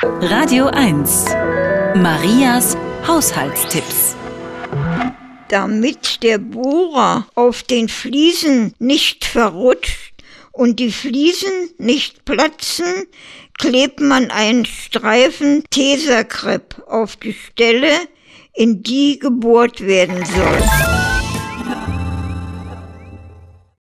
Radio 1. Marias Haushaltstipps. Damit der Bohrer auf den Fliesen nicht verrutscht und die Fliesen nicht platzen, klebt man einen Streifen Tesakrepp auf die Stelle, in die gebohrt werden soll.